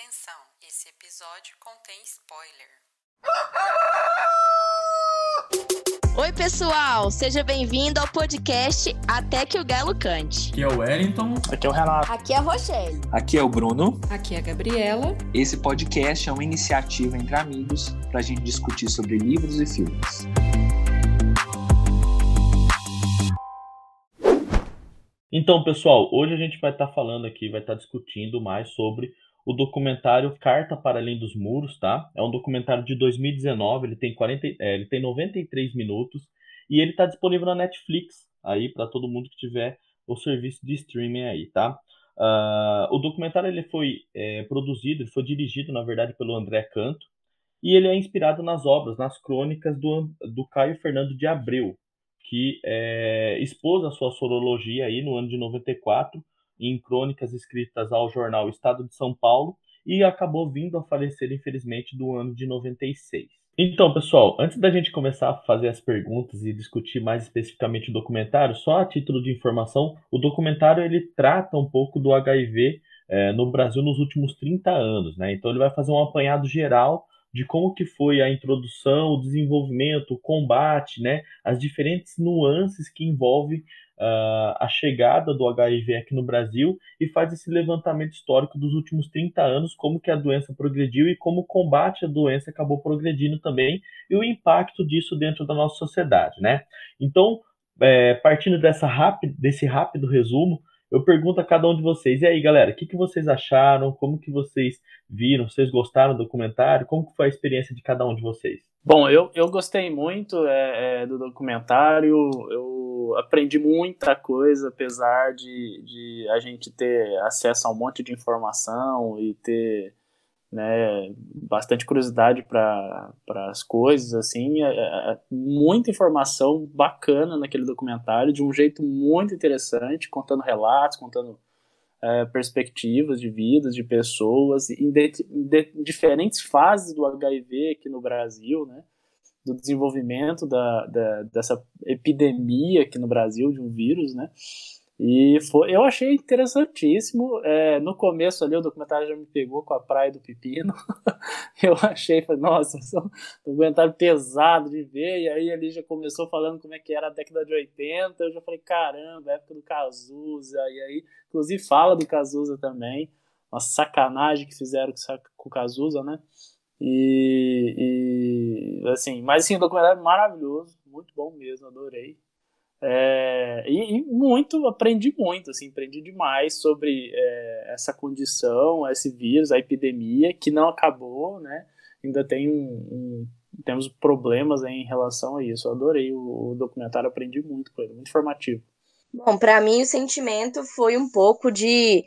Atenção, esse episódio contém spoiler. Oi, pessoal! Seja bem-vindo ao podcast Até que o Galo Cante. Aqui é o Wellington. Aqui é o Renato. Aqui é a Rochelle. Aqui é o Bruno. Aqui é a Gabriela. Esse podcast é uma iniciativa entre amigos para a gente discutir sobre livros e filmes. Então, pessoal, hoje a gente vai estar tá falando aqui, vai estar tá discutindo mais sobre o documentário Carta para Além dos Muros, tá? É um documentário de 2019, ele tem, 40, é, ele tem 93 minutos e ele está disponível na Netflix aí para todo mundo que tiver o serviço de streaming aí, tá? Uh, o documentário ele foi é, produzido, ele foi dirigido, na verdade, pelo André Canto e ele é inspirado nas obras, nas crônicas do, do Caio Fernando de Abreu, que é, expôs a sua sorologia aí no ano de 94 em crônicas escritas ao jornal Estado de São Paulo e acabou vindo a falecer, infelizmente, do ano de 96. Então, pessoal, antes da gente começar a fazer as perguntas e discutir mais especificamente o documentário, só a título de informação, o documentário ele trata um pouco do HIV é, no Brasil nos últimos 30 anos, né? Então ele vai fazer um apanhado geral de como que foi a introdução, o desenvolvimento, o combate, né, as diferentes nuances que envolvem uh, a chegada do HIV aqui no Brasil e faz esse levantamento histórico dos últimos 30 anos, como que a doença progrediu e como o combate à doença acabou progredindo também e o impacto disso dentro da nossa sociedade, né? Então, é, partindo dessa rápido, desse rápido resumo, eu pergunto a cada um de vocês, e aí, galera, o que, que vocês acharam? Como que vocês viram? Vocês gostaram do documentário? Como que foi a experiência de cada um de vocês? Bom, eu, eu gostei muito é, é, do documentário, eu aprendi muita coisa, apesar de, de a gente ter acesso a um monte de informação e ter né, bastante curiosidade para as coisas, assim, é, é, é, muita informação bacana naquele documentário, de um jeito muito interessante, contando relatos, contando é, perspectivas de vidas, de pessoas, em, de, de, diferentes fases do HIV aqui no Brasil, né, do desenvolvimento da, da, dessa epidemia aqui no Brasil, de um vírus, né, e foi, eu achei interessantíssimo. É, no começo ali, o documentário já me pegou com a Praia do Pepino. eu achei, falei, nossa, é um documentário pesado de ver. E aí ele já começou falando como é que era a década de 80. Eu já falei, caramba, época do Cazuza. E aí, inclusive, fala do Cazuza também. Uma sacanagem que fizeram com o Cazuza, né? E, e assim, mas assim, o documentário é maravilhoso, muito bom mesmo, adorei. É, e, e, muito, aprendi muito, assim, aprendi demais sobre é, essa condição, esse vírus, a epidemia, que não acabou, né? Ainda tem um, um temos problemas em relação a isso. Eu adorei o, o documentário, aprendi muito com ele, muito informativo. Bom, para mim o sentimento foi um pouco de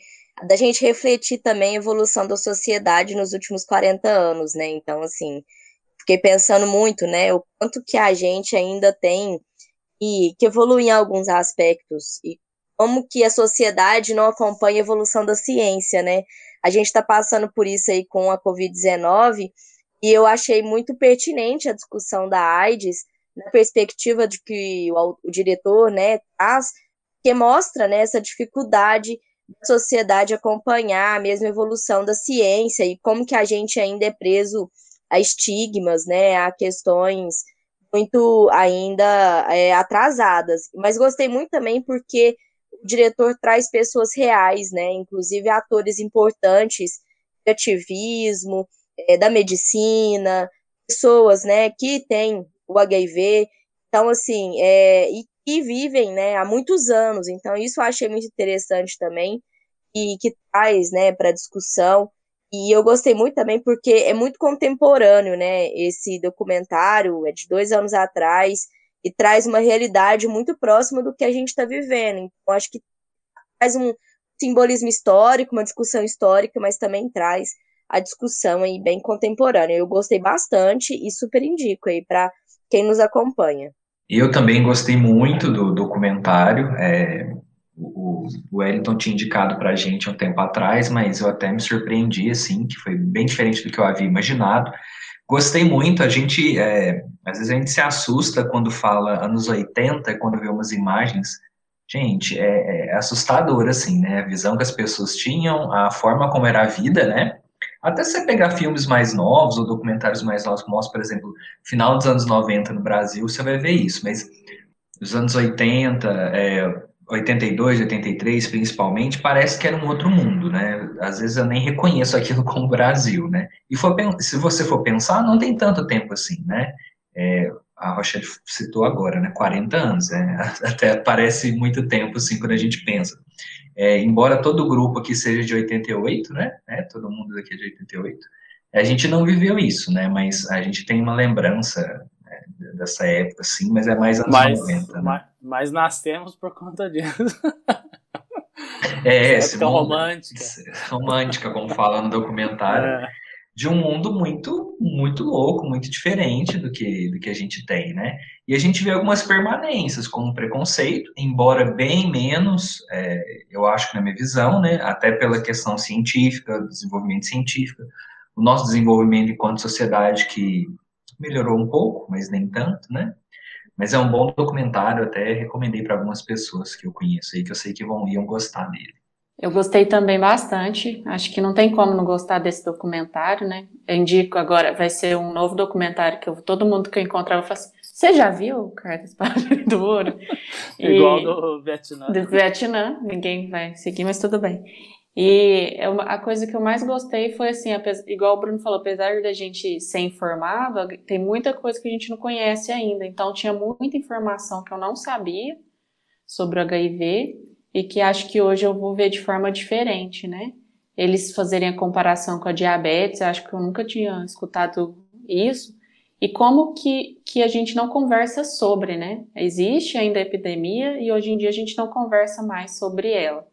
da gente refletir também a evolução da sociedade nos últimos 40 anos, né? Então, assim, fiquei pensando muito, né, o quanto que a gente ainda tem e que evolui em alguns aspectos e como que a sociedade não acompanha a evolução da ciência, né? A gente está passando por isso aí com a Covid-19 e eu achei muito pertinente a discussão da AIDS na perspectiva de que o, o diretor, né, traz, que mostra né, essa dificuldade da sociedade acompanhar a mesma evolução da ciência e como que a gente ainda é preso a estigmas, né, a questões muito ainda é, atrasadas. Mas gostei muito também porque o diretor traz pessoas reais, né? Inclusive atores importantes de ativismo, é, da medicina, pessoas, né, que têm o HIV. Então, assim, é, e que vivem, né, há muitos anos. Então, isso eu achei muito interessante também e que traz, né, para discussão e eu gostei muito também porque é muito contemporâneo, né? Esse documentário é de dois anos atrás e traz uma realidade muito próxima do que a gente está vivendo. Então, acho que traz um simbolismo histórico, uma discussão histórica, mas também traz a discussão aí bem contemporânea. Eu gostei bastante e super indico aí para quem nos acompanha. Eu também gostei muito do documentário. É, o, Wellington tinha indicado para a gente um tempo atrás, mas eu até me surpreendi, assim, que foi bem diferente do que eu havia imaginado. Gostei muito, a gente, é, às vezes a gente se assusta quando fala anos 80, quando vê umas imagens, gente, é, é assustador, assim, né, a visão que as pessoas tinham, a forma como era a vida, né, Até você pegar filmes mais novos ou documentários mais novos, mostram, por exemplo, final dos anos 90 no Brasil, você vai ver isso, mas nos anos 80, é, 82, 83 principalmente, parece que era um outro mundo, né? Às vezes eu nem reconheço aquilo como Brasil, né? E for, se você for pensar, não tem tanto tempo assim, né? É, a Rochelle citou agora, né? 40 anos, né? Até parece muito tempo, assim, quando a gente pensa. É, embora todo o grupo aqui seja de 88, né? É, todo mundo daqui é de 88. A gente não viveu isso, né? Mas a gente tem uma lembrança dessa época, sim, mas é mais anos mas, 90. Né? Mas, nascemos por conta disso. É, esse mundo, romântica. Romântica, como fala no documentário. É. De um mundo muito, muito louco, muito diferente do que, do que a gente tem, né? E a gente vê algumas permanências, como preconceito, embora bem menos, é, eu acho que na minha visão, né? Até pela questão científica, desenvolvimento científico, o nosso desenvolvimento enquanto sociedade que melhorou um pouco, mas nem tanto, né? Mas é um bom documentário, até recomendei para algumas pessoas que eu conheço aí, que eu sei que vão iam gostar dele. Eu gostei também bastante. Acho que não tem como não gostar desse documentário, né? Eu indico agora, vai ser um novo documentário que eu, todo mundo que eu encontrar eu faço. Você já viu Cartas para do Ouro? Igual do Vietnã. Do Vietnã, ninguém vai seguir, mas tudo bem. E é a coisa que eu mais gostei foi assim, igual o Bruno falou, apesar da gente ser informado, tem muita coisa que a gente não conhece ainda. Então tinha muita informação que eu não sabia sobre o HIV e que acho que hoje eu vou ver de forma diferente, né? Eles fazerem a comparação com a diabetes, acho que eu nunca tinha escutado isso. E como que, que a gente não conversa sobre, né? Existe ainda a epidemia e hoje em dia a gente não conversa mais sobre ela.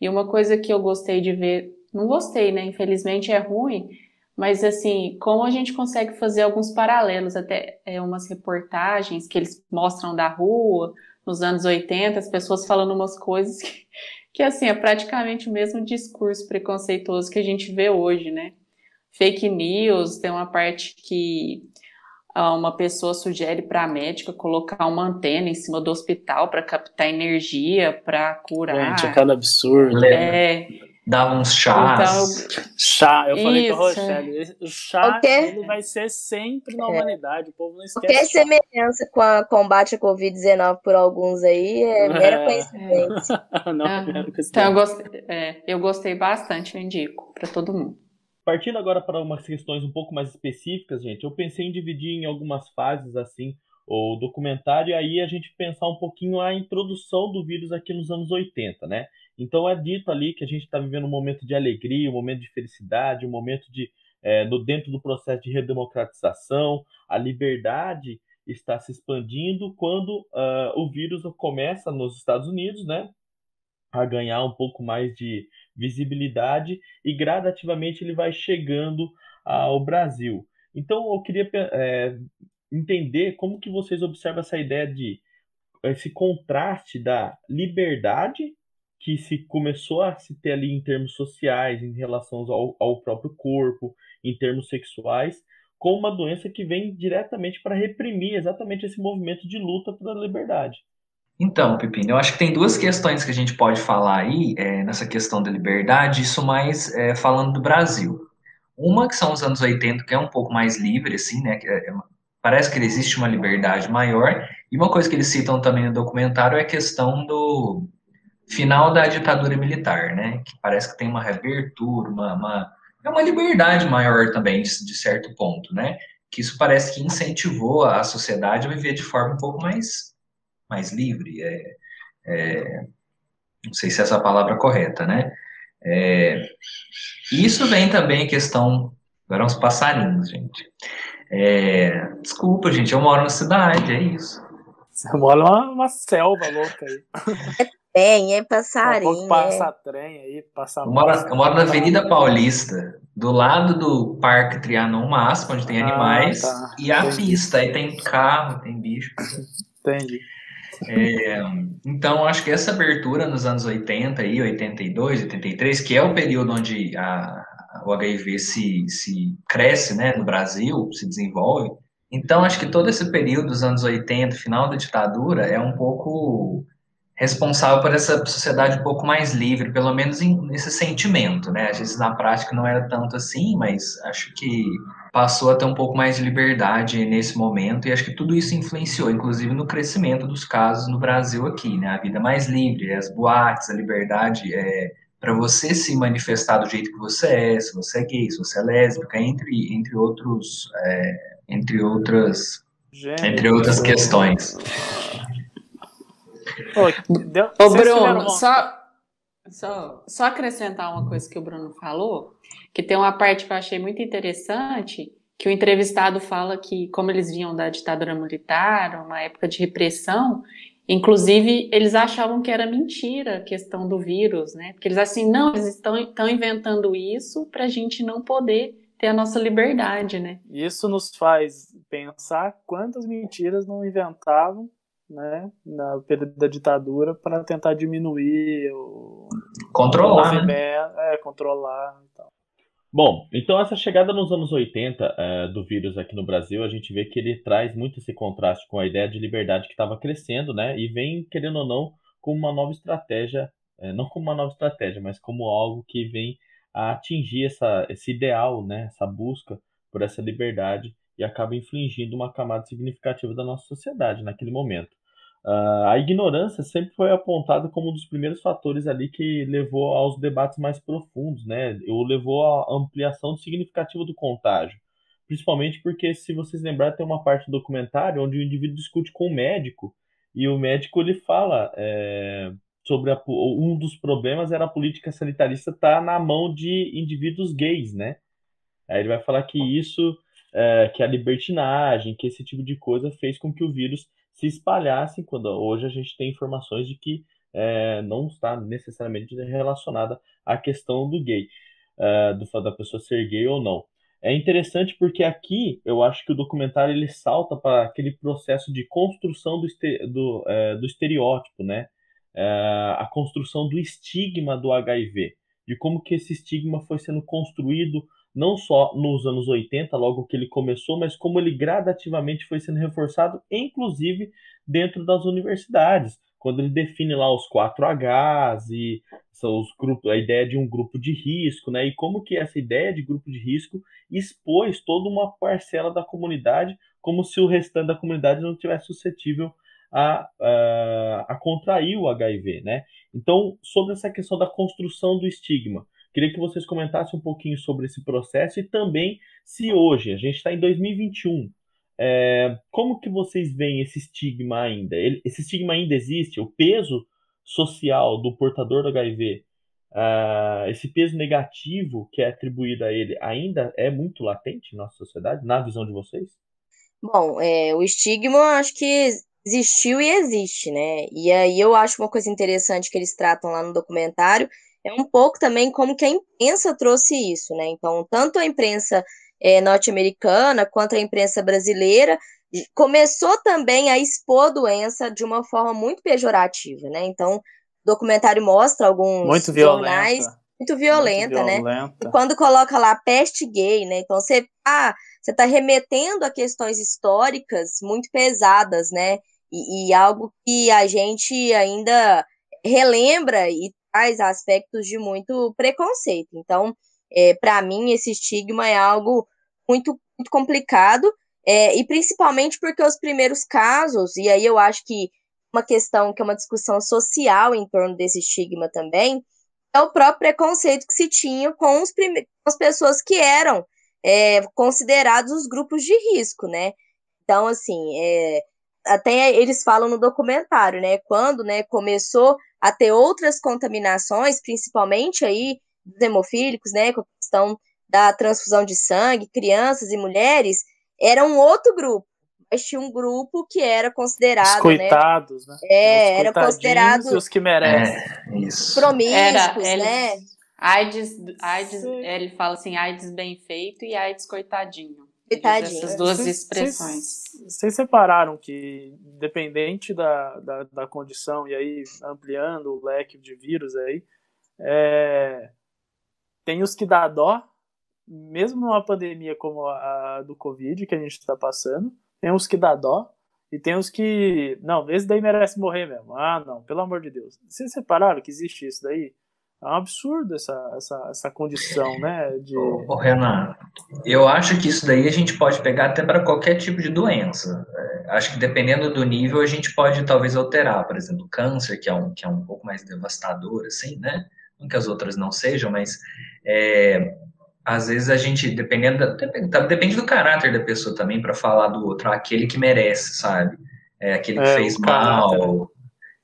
E uma coisa que eu gostei de ver, não gostei, né? Infelizmente é ruim, mas assim, como a gente consegue fazer alguns paralelos, até é, umas reportagens que eles mostram da rua, nos anos 80, as pessoas falando umas coisas que, que assim, é praticamente o mesmo discurso preconceituoso que a gente vê hoje, né? Fake news, tem uma parte que uma pessoa sugere para a médica colocar uma antena em cima do hospital para captar energia, para curar. Gente, aquela absurdo. É. Dá uns chás. Então, chá, eu falei Isso. com a Rochelle, o chá Qualquer... ele vai ser sempre na é. humanidade, o povo não esquece. Qualquer semelhança com a combate à Covid-19 por alguns aí é mera é. coincidência. não, é mera coincidência. Então eu gostei, é, eu gostei bastante, eu indico para todo mundo. Partindo agora para umas questões um pouco mais específicas, gente, eu pensei em dividir em algumas fases assim o documentário e aí a gente pensar um pouquinho a introdução do vírus aqui nos anos 80, né? Então é dito ali que a gente está vivendo um momento de alegria, um momento de felicidade, um momento de é, no dentro do processo de redemocratização, a liberdade está se expandindo quando uh, o vírus começa nos Estados Unidos, né? A ganhar um pouco mais de visibilidade e gradativamente ele vai chegando ao Brasil. Então eu queria é, entender como que vocês observam essa ideia de esse contraste da liberdade que se começou a se ter ali em termos sociais, em relação ao, ao próprio corpo, em termos sexuais, com uma doença que vem diretamente para reprimir exatamente esse movimento de luta pela liberdade. Então, Pepino, eu acho que tem duas questões que a gente pode falar aí é, nessa questão da liberdade, isso mais é, falando do Brasil. Uma que são os anos 80, que é um pouco mais livre, assim, né? É, parece que existe uma liberdade maior. E uma coisa que eles citam também no documentário é a questão do final da ditadura militar, né? Que parece que tem uma reabertura, uma, uma é uma liberdade maior também, de certo ponto, né? Que isso parece que incentivou a sociedade a viver de forma um pouco mais mais livre, é, é, não sei se essa é a palavra correta, né? É, isso vem também a questão, agora uns passarinhos, gente. É, desculpa, gente, eu moro na cidade, é isso. Você mora numa selva louca aí. Tem, é passarinho. Um passa trem aí, passa eu moro, eu moro na Avenida Paulista, do lado do Parque Trianon Máximo, onde tem ah, animais, tá. e a Entendi. pista, aí tem carro, tem bicho. Entendi. É, então, acho que essa abertura nos anos 80 e 82, 83, que é o período onde a, o HIV se, se cresce né, no Brasil, se desenvolve. Então, acho que todo esse período dos anos 80, final da ditadura, é um pouco responsável por essa sociedade um pouco mais livre, pelo menos em, nesse sentimento, né? Às vezes na prática não era tanto assim, mas acho que passou a ter um pouco mais de liberdade nesse momento e acho que tudo isso influenciou, inclusive no crescimento dos casos no Brasil aqui, né? A vida mais livre, as boates, a liberdade é, para você se manifestar do jeito que você é, se você é gay, se você é lésbica, entre, entre outros, é, entre outras, Gênero, entre outras questões. Ô, Bruno, só, só, só acrescentar uma coisa que o Bruno falou, que tem uma parte que eu achei muito interessante, que o entrevistado fala que, como eles vinham da ditadura militar, uma época de repressão, inclusive eles achavam que era mentira a questão do vírus, né? Porque eles assim, não, eles estão, estão inventando isso para a gente não poder ter a nossa liberdade, né? Isso nos faz pensar quantas mentiras não inventavam né, na período da ditadura para tentar diminuir o controlar, o né? é, controlar então. Bom, então essa chegada nos anos 80 é, do vírus aqui no Brasil, a gente vê que ele traz muito esse contraste com a ideia de liberdade que estava crescendo, né, e vem, querendo ou não, como uma nova estratégia, é, não como uma nova estratégia, mas como algo que vem a atingir essa, esse ideal, né, essa busca por essa liberdade e acaba infligindo uma camada significativa da nossa sociedade naquele momento. Uh, a ignorância sempre foi apontada como um dos primeiros fatores ali que levou aos debates mais profundos, né? Ou levou à ampliação significativa do contágio. Principalmente porque, se vocês lembrarem, tem uma parte do documentário onde o indivíduo discute com o médico e o médico ele fala é, sobre a, um dos problemas era a política sanitarista estar tá na mão de indivíduos gays, né? Aí ele vai falar que isso, é, que a libertinagem, que esse tipo de coisa fez com que o vírus se espalhassem, quando hoje a gente tem informações de que é, não está necessariamente relacionada à questão do gay, é, do, da pessoa ser gay ou não. É interessante porque aqui eu acho que o documentário ele salta para aquele processo de construção do, do, é, do estereótipo, né? É, a construção do estigma do HIV, de como que esse estigma foi sendo construído não só nos anos 80, logo que ele começou, mas como ele gradativamente foi sendo reforçado, inclusive dentro das universidades, quando ele define lá os 4Hs e os grupos, a ideia de um grupo de risco, né? E como que essa ideia de grupo de risco expôs toda uma parcela da comunidade, como se o restante da comunidade não tivesse suscetível a, a, a contrair o HIV, né? Então, sobre essa questão da construção do estigma, Queria que vocês comentassem um pouquinho sobre esse processo e também se hoje, a gente está em 2021, é, como que vocês veem esse estigma ainda? Ele, esse estigma ainda existe? O peso social do portador do HIV, uh, esse peso negativo que é atribuído a ele, ainda é muito latente na nossa sociedade, na visão de vocês? Bom, é, o estigma acho que existiu e existe, né? E aí eu acho uma coisa interessante que eles tratam lá no documentário é um pouco também como que a imprensa trouxe isso, né? Então, tanto a imprensa é, norte-americana quanto a imprensa brasileira começou também a expor a doença de uma forma muito pejorativa, né? Então, o documentário mostra alguns muito jornais muito violenta, muito né? E quando coloca lá peste gay, né? Então você ah, você está remetendo a questões históricas muito pesadas, né? E, e, algo que a gente ainda relembra e traz aspectos de muito preconceito. Então, é, para mim, esse estigma é algo muito, muito complicado, é, e principalmente porque os primeiros casos, e aí eu acho que uma questão que é uma discussão social em torno desse estigma também, é o próprio preconceito que se tinha com, os com as pessoas que eram é, considerados os grupos de risco, né? Então, assim, é, até eles falam no documentário, né? Quando né, começou a ter outras contaminações, principalmente aí dos hemofílicos, né, com a questão da transfusão de sangue, crianças e mulheres, era um outro grupo. Mas tinha um grupo que era considerado. Os né, coitados, né? né? É, era considerado. os que merecem. É, isso. Promíscuos, era, né? AIDS, AIDS ele fala assim, AIDS bem feito e AIDS coitadinho. Essas duas expressões. Vocês separaram que, independente da, da, da, condição, e aí ampliando o leque de vírus aí, é, tem os que dá dó, mesmo numa pandemia como a, a do Covid que a gente está passando, tem os que dá dó, E tem os que, não, esse daí merece morrer mesmo. Ah, não, pelo amor de Deus. Vocês separaram que existe isso daí? É um absurdo essa, essa, essa condição, né? De... Ô, ô, Renan, eu acho que isso daí a gente pode pegar até para qualquer tipo de doença. É, acho que dependendo do nível a gente pode talvez alterar. Por exemplo, câncer, que é um, que é um pouco mais devastador, assim, né? Não que as outras não sejam, mas é, às vezes a gente, dependendo da, depende, tá, depende do caráter da pessoa também para falar do outro, aquele que merece, sabe? É, aquele que é, fez mal.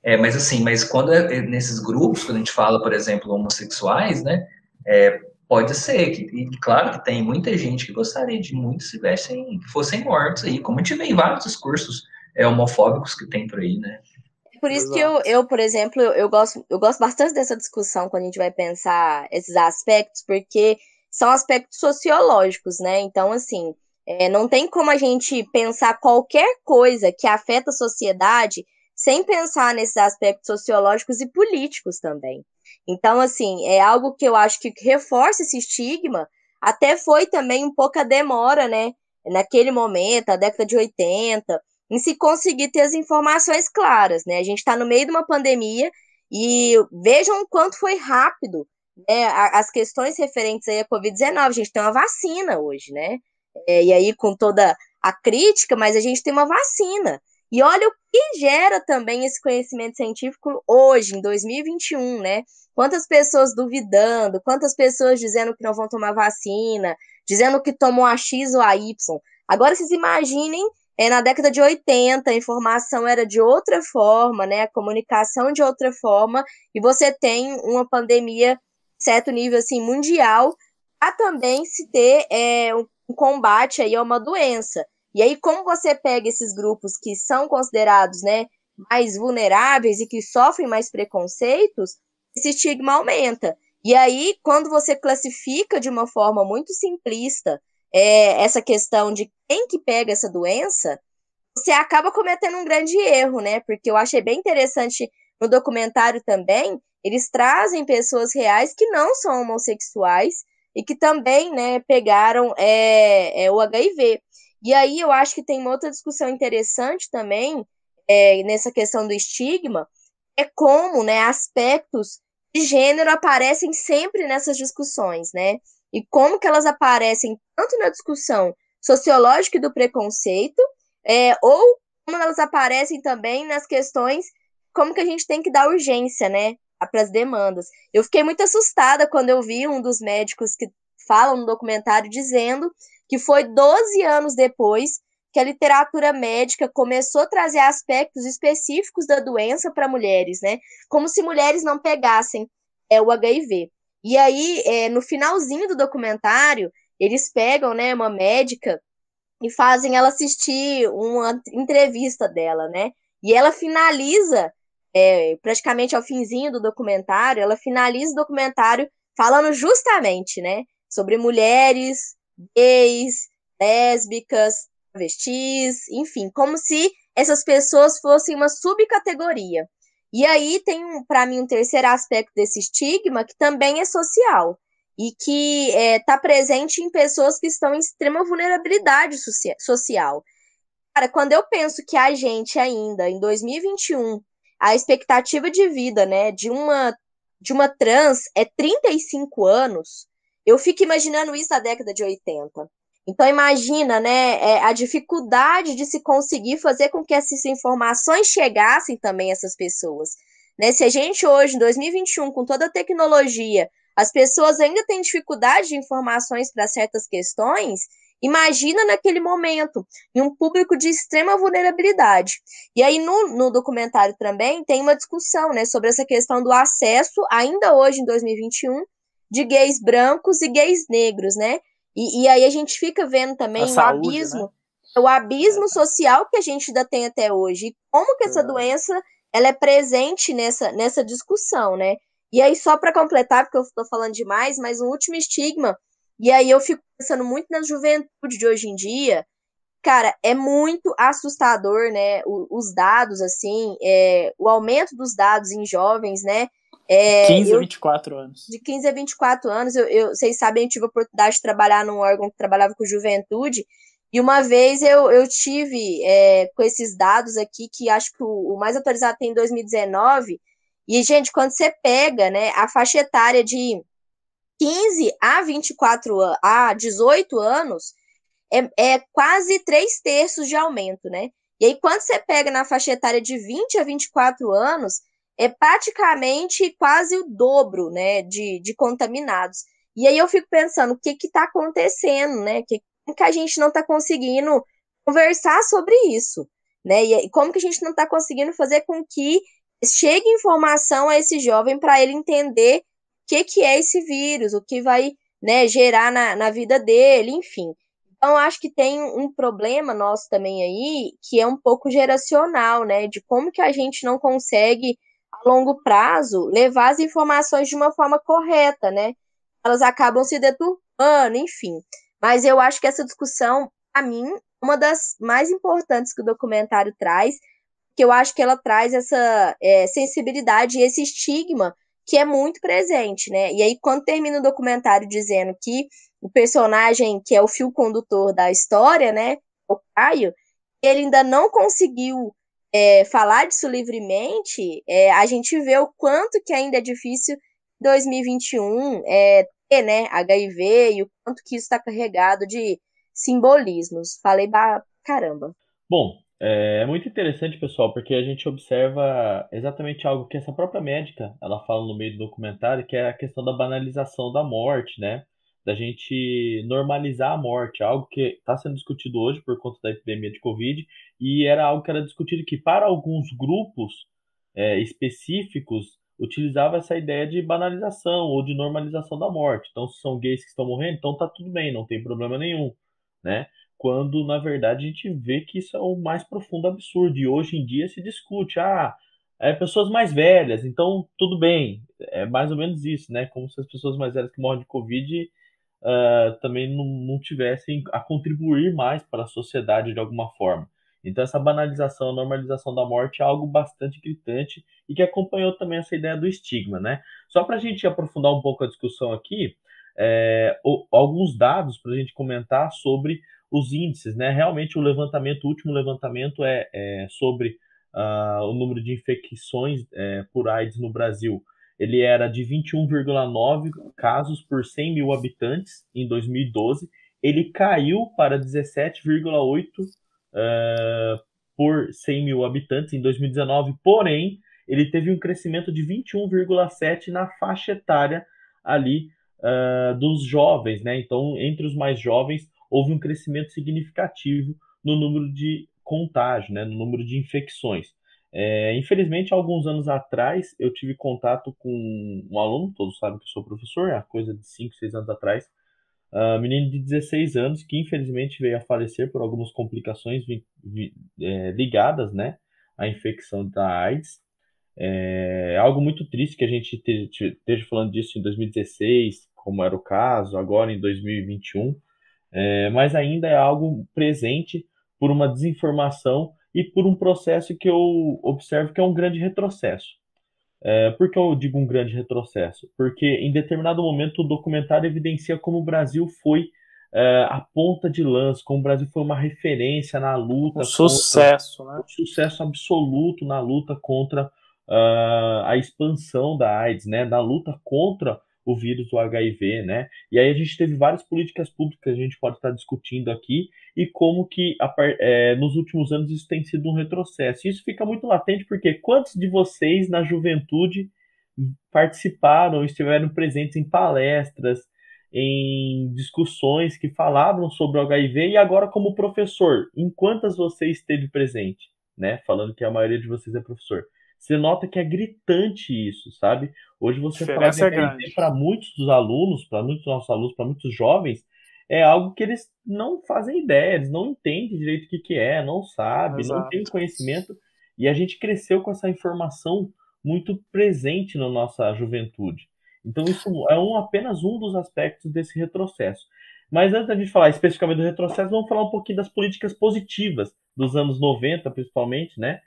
É, mas assim, mas quando é, é nesses grupos, quando a gente fala, por exemplo, homossexuais, né, é, pode ser, que, e claro que tem muita gente que gostaria de muito se tivessem, que fossem mortos aí, como a gente vê em vários discursos é, homofóbicos que tem por aí, né. Por isso que eu, eu por exemplo, eu, eu, gosto, eu gosto bastante dessa discussão quando a gente vai pensar esses aspectos, porque são aspectos sociológicos, né? Então, assim, é, não tem como a gente pensar qualquer coisa que afeta a sociedade sem pensar nesses aspectos sociológicos e políticos também. Então, assim, é algo que eu acho que reforça esse estigma, até foi também um pouco a demora, né, naquele momento, a década de 80, em se conseguir ter as informações claras, né? A gente está no meio de uma pandemia e vejam o quanto foi rápido né, as questões referentes aí à Covid-19. A gente tem uma vacina hoje, né? É, e aí, com toda a crítica, mas a gente tem uma vacina. E olha o que gera também esse conhecimento científico hoje, em 2021, né? Quantas pessoas duvidando, quantas pessoas dizendo que não vão tomar vacina, dizendo que tomam a X ou a Y. Agora vocês imaginem, é, na década de 80, a informação era de outra forma, né? A comunicação de outra forma, e você tem uma pandemia, certo nível assim, mundial, para também se ter é, um combate aí a uma doença. E aí, como você pega esses grupos que são considerados né, mais vulneráveis e que sofrem mais preconceitos, esse estigma aumenta. E aí, quando você classifica de uma forma muito simplista é, essa questão de quem que pega essa doença, você acaba cometendo um grande erro, né? Porque eu achei bem interessante no documentário também, eles trazem pessoas reais que não são homossexuais e que também, né, pegaram é, é, o HIV. E aí eu acho que tem uma outra discussão interessante também é, nessa questão do estigma, é como né, aspectos de gênero aparecem sempre nessas discussões, né? E como que elas aparecem tanto na discussão sociológica e do preconceito, é, ou como elas aparecem também nas questões como que a gente tem que dar urgência, né, para as demandas. Eu fiquei muito assustada quando eu vi um dos médicos que falam no documentário dizendo que foi 12 anos depois que a literatura médica começou a trazer aspectos específicos da doença para mulheres, né? Como se mulheres não pegassem é, o HIV. E aí, é, no finalzinho do documentário, eles pegam né, uma médica e fazem ela assistir uma entrevista dela, né? E ela finaliza, é, praticamente ao finzinho do documentário, ela finaliza o documentário falando justamente, né? Sobre mulheres gays, lésbicas, travestis, enfim, como se essas pessoas fossem uma subcategoria. E aí tem, para mim, um terceiro aspecto desse estigma que também é social e que está é, tá presente em pessoas que estão em extrema vulnerabilidade social. Cara, quando eu penso que a gente ainda, em 2021, a expectativa de vida né, de, uma, de uma trans é 35 anos, eu fico imaginando isso na década de 80. Então imagina, né, é, a dificuldade de se conseguir fazer com que essas informações chegassem também a essas pessoas. Né? Se a gente hoje, em 2021, com toda a tecnologia, as pessoas ainda têm dificuldade de informações para certas questões, imagina naquele momento, em um público de extrema vulnerabilidade. E aí no, no documentário também tem uma discussão né, sobre essa questão do acesso, ainda hoje em 2021, de gays brancos e gays negros, né? E, e aí a gente fica vendo também a o saúde, abismo, né? o abismo social que a gente ainda tem até hoje. E como que essa é. doença ela é presente nessa, nessa discussão, né? E aí, só para completar, porque eu estou falando demais, mas um último estigma, e aí eu fico pensando muito na juventude de hoje em dia, cara, é muito assustador, né? os dados, assim, é, o aumento dos dados em jovens, né? É, 15 eu, a 24 anos. De 15 a 24 anos, eu, eu, vocês sabem, eu tive a oportunidade de trabalhar num órgão que trabalhava com juventude, E uma vez eu, eu tive é, com esses dados aqui, que acho que o, o mais atualizado tem em 2019, e, gente, quando você pega né, a faixa etária de 15 a 24 a 18 anos, é, é quase três terços de aumento, né? E aí, quando você pega na faixa etária de 20 a 24 anos, é praticamente quase o dobro, né, de, de contaminados. E aí eu fico pensando, o que está acontecendo, né? Que, que a gente não está conseguindo conversar sobre isso, né? E como que a gente não está conseguindo fazer com que chegue informação a esse jovem para ele entender o que, que é esse vírus, o que vai né, gerar na, na vida dele, enfim. Então, acho que tem um problema nosso também aí, que é um pouco geracional, né? De como que a gente não consegue, a longo prazo, levar as informações de uma forma correta, né? Elas acabam se deturpando, enfim. Mas eu acho que essa discussão, a mim, uma das mais importantes que o documentário traz, que eu acho que ela traz essa é, sensibilidade e esse estigma que é muito presente, né? E aí, quando termina o documentário dizendo que o personagem que é o fio condutor da história, né, o Caio, ele ainda não conseguiu é, falar disso livremente, é, a gente vê o quanto que ainda é difícil em 2021 é, ter, né, HIV e o quanto que isso está carregado de simbolismos. Falei ba caramba. Bom, é, é muito interessante, pessoal, porque a gente observa exatamente algo que essa própria médica, ela fala no meio do documentário, que é a questão da banalização da morte, né? Da gente normalizar a morte, algo que está sendo discutido hoje por conta da epidemia de Covid, e era algo que era discutido que para alguns grupos é, específicos utilizava essa ideia de banalização ou de normalização da morte. Então, se são gays que estão morrendo, então tá tudo bem, não tem problema nenhum, né? quando na verdade a gente vê que isso é o mais profundo absurdo. E hoje em dia se discute, ah, é pessoas mais velhas, então tudo bem. É mais ou menos isso, né? Como se as pessoas mais velhas que morrem de Covid uh, também não, não tivessem a contribuir mais para a sociedade de alguma forma. Então, essa banalização, normalização da morte é algo bastante gritante e que acompanhou também essa ideia do estigma, né? Só para a gente aprofundar um pouco a discussão aqui, é, alguns dados para a gente comentar sobre os índices, né? Realmente o levantamento, o último levantamento é, é sobre uh, o número de infecções é, por AIDS no Brasil. Ele era de 21,9 casos por 100 mil habitantes em 2012. Ele caiu para 17,8 uh, por 100 mil habitantes em 2019. Porém, ele teve um crescimento de 21,7 na faixa etária ali uh, dos jovens, né? Então, entre os mais jovens, houve um crescimento significativo no número de contágio, né, no número de infecções. É, infelizmente, alguns anos atrás, eu tive contato com um aluno, todos sabem que eu sou professor, é coisa de 5, 6 anos atrás, um menino de 16 anos que infelizmente veio a falecer por algumas complicações vi, vi, é, ligadas né, à infecção da AIDS. É algo muito triste que a gente esteja falando disso em 2016, como era o caso, agora em 2021 é, mas ainda é algo presente por uma desinformação e por um processo que eu observo que é um grande retrocesso. É, por que eu digo um grande retrocesso? Porque em determinado momento o documentário evidencia como o Brasil foi é, a ponta de lança, como o Brasil foi uma referência na luta. Um sucesso, contra, né? Um sucesso absoluto na luta contra uh, a expansão da AIDS, né? Na luta contra o vírus do HIV, né? E aí a gente teve várias políticas públicas que a gente pode estar discutindo aqui e como que é, nos últimos anos isso tem sido um retrocesso. Isso fica muito latente porque quantos de vocês na juventude participaram, estiveram presentes em palestras, em discussões que falavam sobre o HIV e agora como professor, em quantas você esteve presente, né? Falando que a maioria de vocês é professor. Você nota que é gritante isso, sabe? Hoje você fala é para muitos dos alunos, para muitos nossos alunos, para muitos jovens, é algo que eles não fazem ideia, eles não entendem direito o que, que é, não sabem, Exato. não têm conhecimento. E a gente cresceu com essa informação muito presente na nossa juventude. Então, isso é um, apenas um dos aspectos desse retrocesso. Mas antes da gente falar especificamente do retrocesso, vamos falar um pouquinho das políticas positivas dos anos 90, principalmente, né?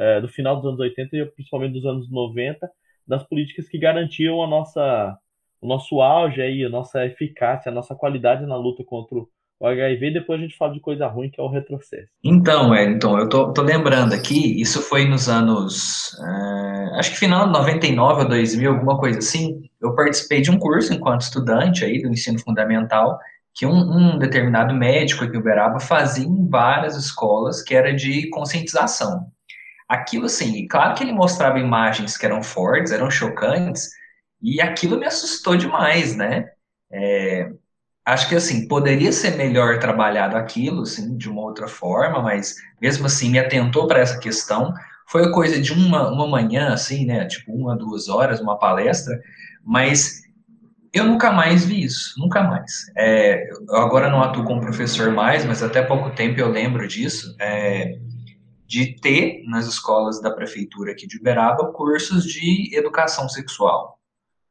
É, do final dos anos 80 e principalmente dos anos 90, das políticas que garantiam a nossa, o nosso auge aí, a nossa eficácia, a nossa qualidade na luta contra o, o HIV e depois a gente fala de coisa ruim, que é o retrocesso. Então, Wellington, eu tô, tô lembrando aqui, isso foi nos anos, uh, acho que final de 99 ou 2000, alguma coisa assim, eu participei de um curso enquanto estudante aí do ensino fundamental, que um, um determinado médico aqui em Uberaba fazia em várias escolas, que era de conscientização. Aquilo assim, claro que ele mostrava imagens que eram fortes, eram chocantes, e aquilo me assustou demais, né? É, acho que assim poderia ser melhor trabalhado aquilo, assim, de uma outra forma, mas mesmo assim me atentou para essa questão. Foi coisa de uma, uma manhã, assim, né? Tipo uma, duas horas, uma palestra, mas eu nunca mais vi isso, nunca mais. É, eu agora não atuo como professor mais, mas até pouco tempo eu lembro disso. É, de ter nas escolas da prefeitura aqui de Uberaba cursos de educação sexual.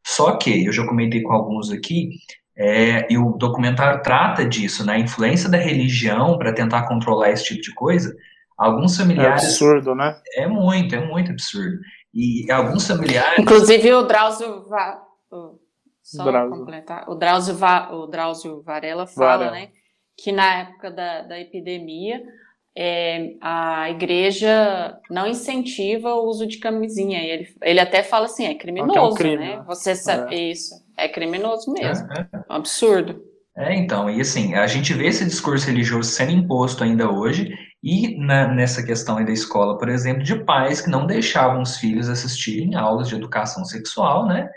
Só que, eu já comentei com alguns aqui, é, e o documentário trata disso, né? A influência da religião para tentar controlar esse tipo de coisa. Alguns familiares. É absurdo, né? É muito, é muito absurdo. E alguns familiares. Inclusive o Drauzio. Va... Só Drauzio. completar. O Drauzio, Va... o Drauzio Varela fala, Varela. né? Que na época da, da epidemia. É, a igreja não incentiva o uso de camisinha. Ele, ele até fala assim, é criminoso, é um crime, né? Você sabe é. isso. É criminoso mesmo. É, é. Um absurdo. É, então, e assim, a gente vê esse discurso religioso sendo imposto ainda hoje, e na, nessa questão aí da escola, por exemplo, de pais que não deixavam os filhos assistirem aulas de educação sexual, né?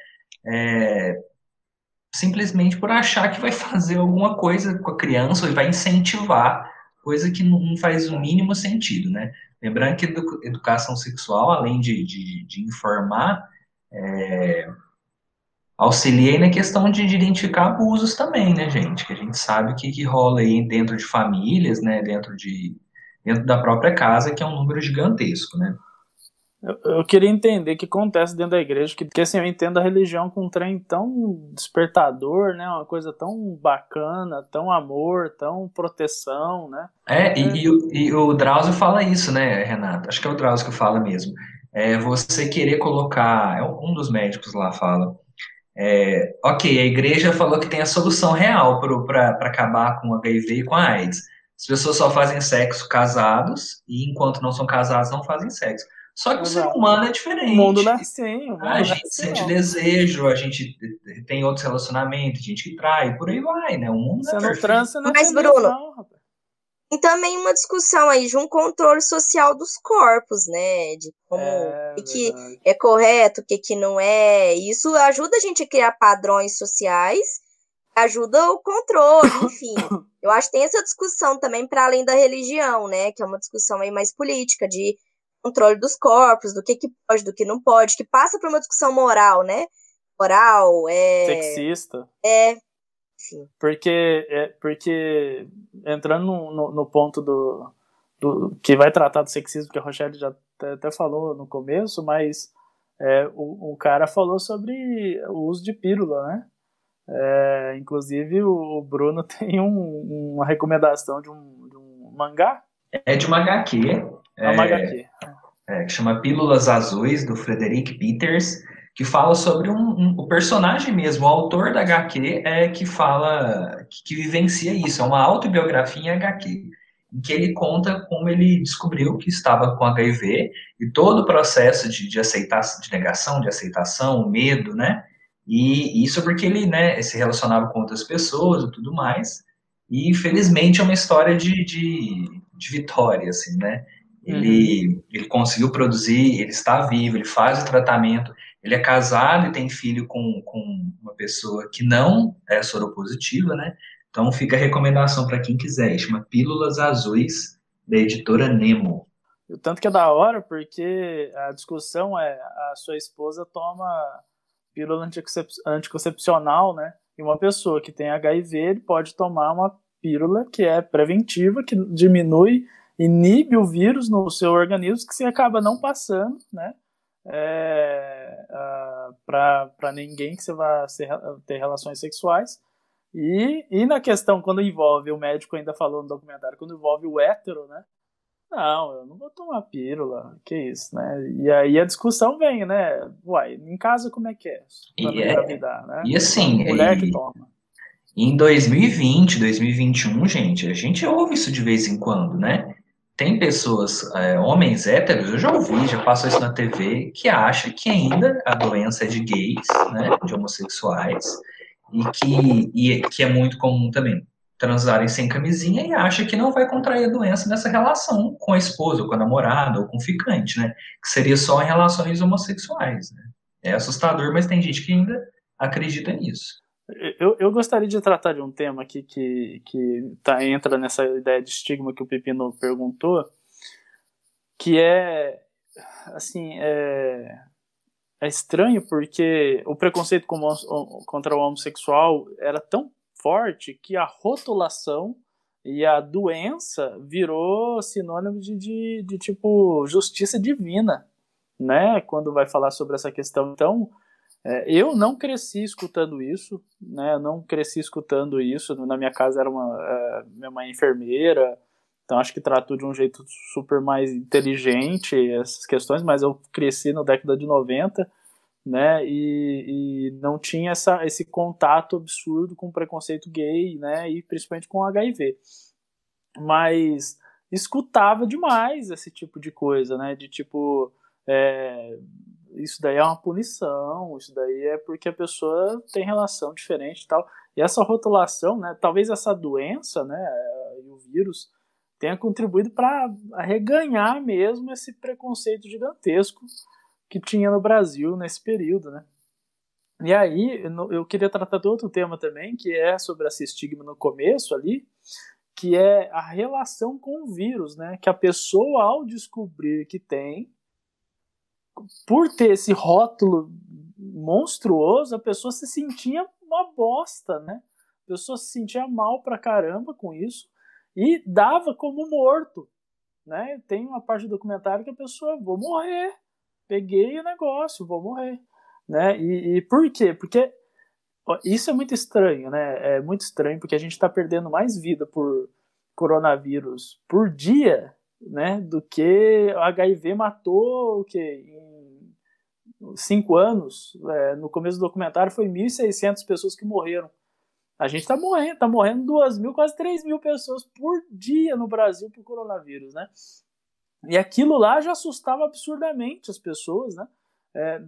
É, simplesmente por achar que vai fazer alguma coisa com a criança ou vai incentivar, coisa que não faz o mínimo sentido, né? Lembrando que educação sexual, além de, de, de informar, é, auxilia aí na questão de, de, identificar abusos também, né, gente? Que a gente sabe que, que rola aí dentro de famílias, né, dentro de dentro da própria casa, que é um número gigantesco, né? Eu, eu queria entender o que acontece dentro da igreja, que, porque assim, eu entendo a religião com um trem tão despertador, né? Uma coisa tão bacana, tão amor, tão proteção, né? É, e, e, e o Drauzio fala isso, né, Renato? Acho que é o Drauzio que fala mesmo. É você querer colocar, é um dos médicos lá fala, é, ok, a igreja falou que tem a solução real para acabar com o HIV e com a AIDS. As pessoas só fazem sexo casados e enquanto não são casados não fazem sexo. Só que Exato. o ser humano é diferente. O mundo não é. O mundo a gente sente não. desejo, a gente tem outros relacionamentos, gente que trai, por aí vai, né? O mundo Você não é trança, não Mas, Bruno, rapaz. Tem também uma discussão aí de um controle social dos corpos, né? De como é, o que, é correto, o que, que não é. Isso ajuda a gente a criar padrões sociais, ajuda o controle, enfim. Eu acho que tem essa discussão também para além da religião, né? Que é uma discussão aí mais política, de controle dos corpos, do que, que pode, do que não pode, que passa por uma discussão moral, né? Moral, é. Sexista. É, porque, é, porque entrando no, no, no ponto do, do, que vai tratar do sexismo, que a Rochelle já até, até falou no começo, mas é, o, o, cara falou sobre o uso de pílula, né? É, inclusive o, Bruno tem um, uma recomendação de um, de um mangá. É de uma HQ. É uma HQ. É, que chama Pílulas Azuis, do Frederick Peters que fala sobre um, um, o personagem mesmo, o autor da HQ é que fala, que, que vivencia isso, é uma autobiografia em HQ, em que ele conta como ele descobriu que estava com HIV e todo o processo de, de aceitação, de negação, de aceitação, o medo, né? E isso porque ele, né, se relacionava com outras pessoas e tudo mais. E infelizmente é uma história de, de, de vitória, assim, né? Ele, uhum. ele conseguiu produzir, ele está vivo, ele faz o tratamento, ele é casado e tem filho com, com uma pessoa que não é soropositiva, né? Então fica a recomendação para quem quiser, chama Pílulas Azuis, da editora Nemo. O tanto que é da hora, porque a discussão é a sua esposa toma pílula anticoncep anticoncepcional, né? E uma pessoa que tem HIV ele pode tomar uma pílula que é preventiva, que diminui, inibe o vírus no seu organismo, que você acaba não passando, né? é, uh, para ninguém que você vai ser, ter relações sexuais. E, e na questão, quando envolve, o médico ainda falou no documentário, quando envolve o hétero, né? Não, eu não vou tomar pílula, que isso, né? E aí a discussão vem, né? Uai, em casa como é que é? Pra e, é, né? e assim... mulher e, que toma. Em 2020, 2021, gente, a gente ouve isso de vez em quando, né? Tem pessoas, é, homens héteros, eu já ouvi, já passou isso na TV, que acha que ainda a doença é de gays, né, de homossexuais, e que, e que é muito comum também transarem sem camisinha e acha que não vai contrair a doença nessa relação com a esposa, ou com a namorada, ou com o ficante, né? Que seria só em relações homossexuais, né? É assustador, mas tem gente que ainda acredita nisso. Eu, eu gostaria de tratar de um tema aqui que, que tá, entra nessa ideia de estigma que o Pepino perguntou, que é, assim, é, é estranho porque o preconceito contra o homossexual era tão forte que a rotulação e a doença virou sinônimo de, de, de, tipo justiça divina, né? Quando vai falar sobre essa questão. Então, é, eu não cresci escutando isso, né? Não cresci escutando isso. Na minha casa era uma é, minha mãe é enfermeira, então acho que tratou de um jeito super mais inteligente essas questões. Mas eu cresci na década de 90 né, e, e, não tinha essa, esse contato absurdo com preconceito gay, né, e principalmente com HIV. Mas escutava demais esse tipo de coisa, né, de tipo, é, isso daí é uma punição, isso daí é porque a pessoa tem relação diferente e tal. E essa rotulação, né, talvez essa doença, né, e o vírus tenha contribuído para reganhar mesmo esse preconceito gigantesco que tinha no Brasil nesse período, né? E aí, eu queria tratar de outro tema também, que é sobre esse estigma no começo ali, que é a relação com o vírus, né? Que a pessoa, ao descobrir que tem, por ter esse rótulo monstruoso, a pessoa se sentia uma bosta, né? A pessoa se sentia mal pra caramba com isso e dava como morto, né? Tem uma parte do documentário que a pessoa, vou morrer, peguei o negócio, vou morrer. Né? E, e por quê? Porque isso é muito estranho, né? É muito estranho porque a gente está perdendo mais vida por coronavírus por dia, né? Do que o HIV matou o que em cinco anos. É, no começo do documentário foi 1.600 pessoas que morreram. A gente está morrendo, tá morrendo duas mil, quase 3 mil pessoas por dia no Brasil por coronavírus, né? E aquilo lá já assustava absurdamente as pessoas, né? É,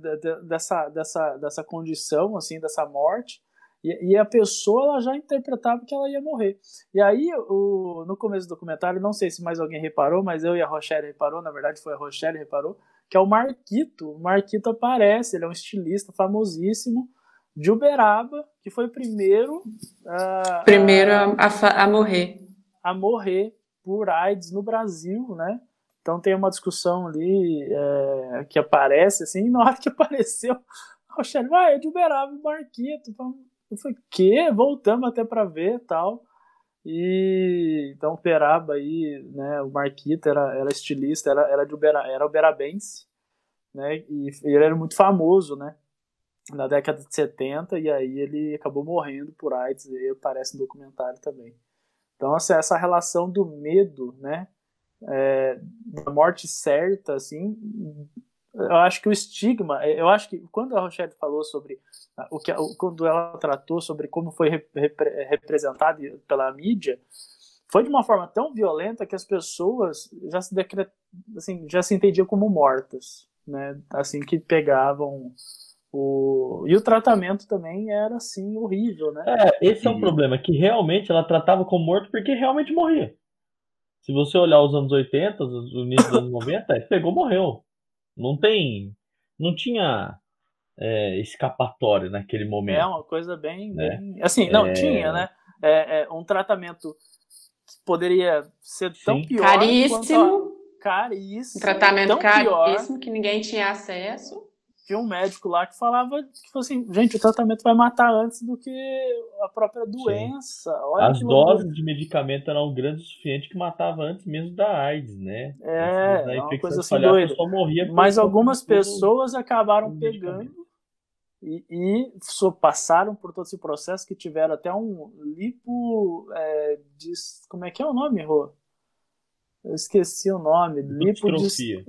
dessa, dessa, dessa condição, assim, dessa morte. E, e, a pessoa ela já interpretava que ela ia morrer. E aí, o, no começo do documentário, não sei se mais alguém reparou, mas eu e a Rochelle reparou, na verdade foi a Rochelle reparou, que é o Marquito. O Marquito aparece, ele é um estilista famosíssimo de Uberaba, que foi o primeiro. Uh, primeiro a, a, a morrer. A morrer por AIDS no Brasil, né? Então tem uma discussão ali é, que aparece, assim, e na hora que apareceu, a Rochelle, vai, é de Uberaba, Marquito. Eu falei, que? Voltamos até para ver tal. E então Uberaba aí, né, o Marquito era, era estilista, era, era de Uberaba, era uberabense, né, e ele era muito famoso, né, na década de 70, e aí ele acabou morrendo por AIDS, e aparece no documentário também. Então, assim, essa relação do medo, né, é, da morte certa, assim, eu acho que o estigma, eu acho que quando a Rochelle falou sobre o que, quando ela tratou sobre como foi repre, representado pela mídia, foi de uma forma tão violenta que as pessoas já se decret, assim, já se entendiam como mortas, né? Assim que pegavam o e o tratamento também era assim horrível, né? É, esse é o problema, que realmente ela tratava como morto porque realmente morria. Se você olhar os anos 80, o início dos anos 90, pegou, morreu. Não tem. Não tinha é, escapatório naquele momento. É uma coisa bem. Né? bem... Assim, não, é... tinha, né? É, é, um tratamento que poderia ser tão Sim. pior. Caríssimo. A... Caríssimo. Um tratamento caríssimo pior. que ninguém tinha acesso tinha um médico lá que falava que assim, gente, o tratamento vai matar antes do que a própria doença. As doses de medicamento eram grandes o suficiente que matava antes mesmo da AIDS, né? É, é uma coisa assim doida. Mas algumas pessoas acabaram pegando e, e so, passaram por todo esse processo que tiveram até um lipo é, de, como é que é o nome, Rô? Eu esqueci o nome. Lipo de,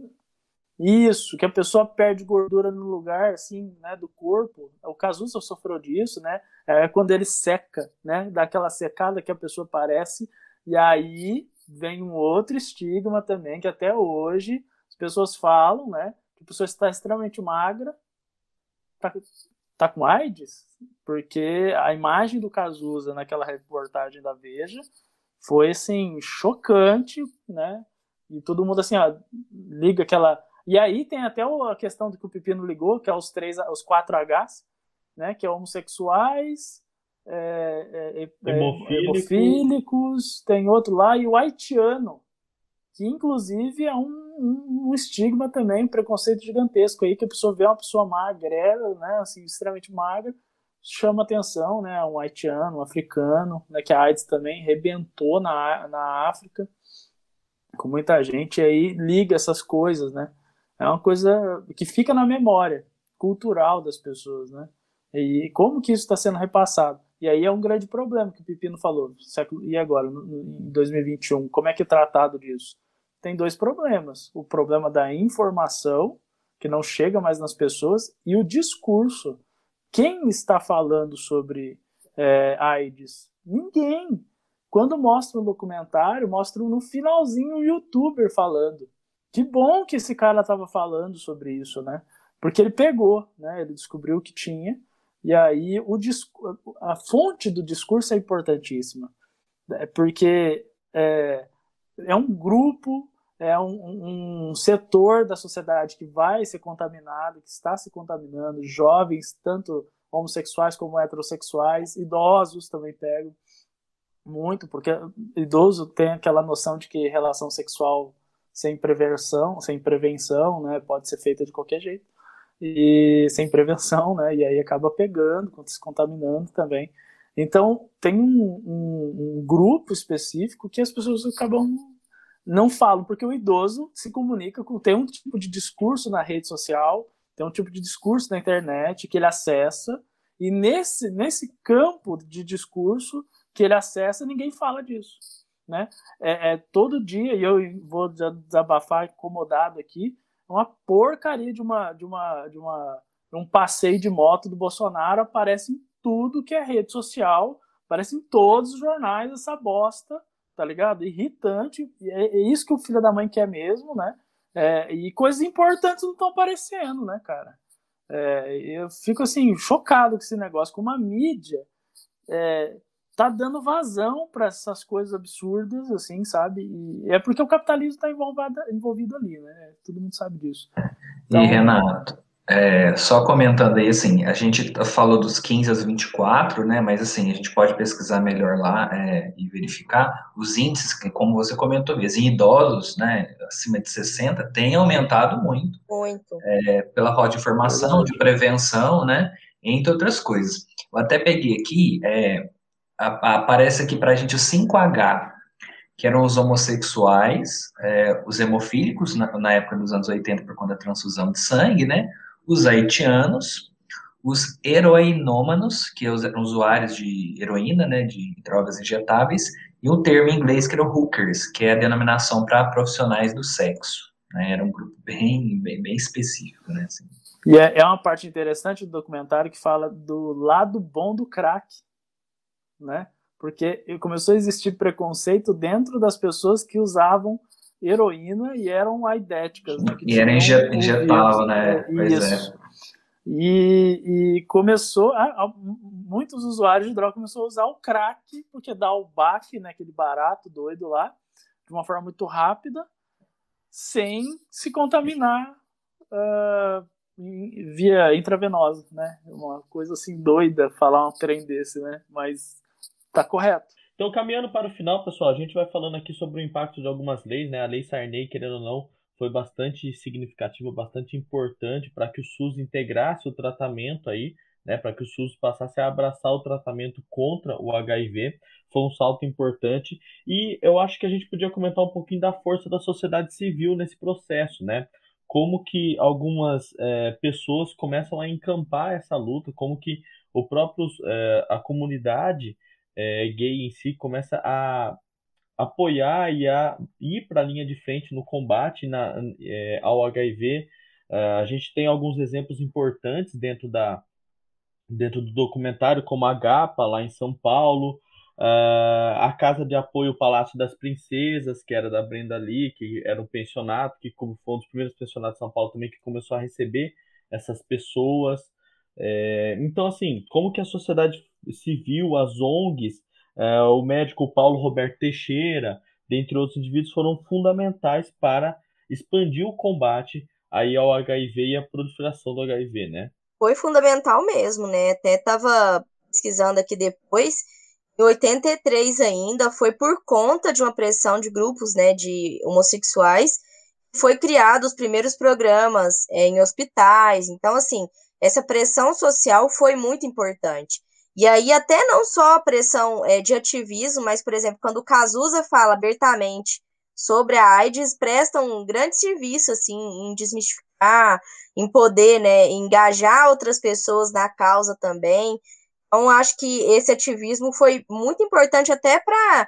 Isso, que a pessoa perde gordura no lugar, assim, né, do corpo. O Cazuza sofreu disso, né? É quando ele seca, né? Dá aquela secada que a pessoa parece, e aí vem um outro estigma também, que até hoje as pessoas falam, né? Que a pessoa está extremamente magra, tá, tá com AIDS, porque a imagem do Cazuza naquela reportagem da Veja foi, assim, chocante, né? E todo mundo, assim, ó, liga aquela... E aí tem até a questão do que o Pepino ligou, que é os três, os quatro Hs, né? Que é homossexuais, é, é, é, hemofílicos. hemofílicos, tem outro lá, e o haitiano, que inclusive é um, um, um, estigma também, um preconceito gigantesco aí, que a pessoa vê uma pessoa magrela, né, assim, extremamente magra, chama atenção, né, um haitiano, um africano, né, que a AIDS também rebentou na, na África, com muita gente, aí liga essas coisas, né, é uma coisa que fica na memória cultural das pessoas, né, e como que isso está sendo repassado? E aí é um grande problema que o Pepino falou. E agora, em 2021, como é que é tratado disso? Tem dois problemas. O problema da informação, que não chega mais nas pessoas, e o discurso. Quem está falando sobre é, AIDS? Ninguém. Quando mostra um documentário, mostram no finalzinho um youtuber falando. Que bom que esse cara estava falando sobre isso, né? Porque ele pegou, né? Ele descobriu que tinha e aí o a fonte do discurso é importantíssima, né? porque é, é um grupo, é um, um, setor da sociedade que vai ser contaminado, que está se contaminando, jovens, tanto homossexuais como heterossexuais, idosos também pegam muito, porque idoso tem aquela noção de que relação sexual sem prevenção, sem prevenção, né, pode ser feita de qualquer jeito e sem prevenção, né? E aí acaba pegando, se contaminando também. Então tem um, um, um, grupo específico que as pessoas acabam não falam, porque o idoso se comunica com tem um tipo de discurso na rede social, tem um tipo de discurso na internet que ele acessa e nesse nesse campo de discurso que ele acessa ninguém fala disso, né? É, é todo dia e eu vou desabafar incomodado aqui uma porcaria de uma de uma de uma um passeio de moto do Bolsonaro aparece em tudo que é rede social, aparece em todos os jornais essa bosta, tá ligado? Irritante, é, é isso que o filho da mãe quer mesmo, né? É, e coisas importantes não estão aparecendo, né, cara? É, eu fico assim chocado com esse negócio, como a mídia é, tá dando vazão para essas coisas absurdas, assim, sabe? E é porque o capitalismo está envolvido, envolvido ali, né? Todo mundo sabe disso. Então, e Renato, é, só comentando aí, assim, a gente falou dos 15 aos 24, né? Mas assim, a gente pode pesquisar melhor lá é, e verificar os índices, que, como você comentou mesmo, em idosos, né, acima de 60, tem aumentado muito. Muito. É, pela roda de informação, de prevenção, né? Entre outras coisas. Eu até peguei aqui, é, aparece aqui para a gente o 5H, que eram os homossexuais, é, os hemofílicos, na, na, época dos anos 80, por conta da transfusão de sangue, né? Os haitianos, os heroinômanos, que eram usuários de heroína, né, de drogas injetáveis, e um termo em inglês que era o hookers, que é a denominação para profissionais do sexo. Né? Era um grupo bem, bem, bem específico, né? Assim. E é, é uma parte interessante do documentário que fala do lado bom do crack, né? Porque começou a existir preconceito dentro das pessoas que usavam heroína e eram aidéticas, né? e era injetável, né? É, isso. É. E, e, começou, a, a, muitos usuários de droga começaram a usar o crack, porque dá o baque, né, aquele barato doido lá, de uma forma muito rápida, sem se contaminar uh, via intravenosa, né? Uma coisa assim doida falar um trem desse, né? Mas tá correto. Então, caminhando para o final, pessoal, a gente vai falando aqui sobre o impacto de algumas leis, né? A lei Sarney, querendo ou não, foi bastante significativa, bastante importante para que o SUS integrasse o tratamento aí, né? Para que o SUS passasse a abraçar o tratamento contra o HIV. Foi um salto importante. E eu acho que a gente podia comentar um pouquinho da força da sociedade civil nesse processo, né? como que algumas é, pessoas começam a encampar essa luta, como que o próprio, é, a comunidade é, gay em si começa a, apoiar e a ir para a linha de frente no combate na, é, ao HIV. Uh, a gente tem alguns exemplos importantes dentro, da, dentro do documentário, como a GAPA, lá em São Paulo, uh, a Casa de Apoio Palácio das Princesas, que era da Brenda Lee, que era um pensionato, que foi um dos primeiros pensionatos de São Paulo também, que começou a receber essas pessoas. É, então, assim, como que a sociedade civil, as ONGs, é, o médico Paulo Roberto Teixeira, dentre outros indivíduos, foram fundamentais para expandir o combate aí ao HIV e a proliferação do HIV, né? Foi fundamental mesmo, né? Até estava pesquisando aqui depois, em 83 ainda, foi por conta de uma pressão de grupos, né, de homossexuais, foi criado os primeiros programas é, em hospitais. Então, assim, essa pressão social foi muito importante. E aí, até não só a pressão é, de ativismo, mas, por exemplo, quando o Cazuza fala abertamente sobre a AIDS, presta um grande serviço, assim, em desmistificar, em poder, né, engajar outras pessoas na causa também. Então, acho que esse ativismo foi muito importante até para